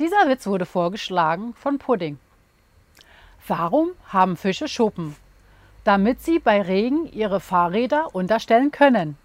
Dieser Witz wurde vorgeschlagen von Pudding. Warum haben Fische Schuppen? Damit sie bei Regen ihre Fahrräder unterstellen können.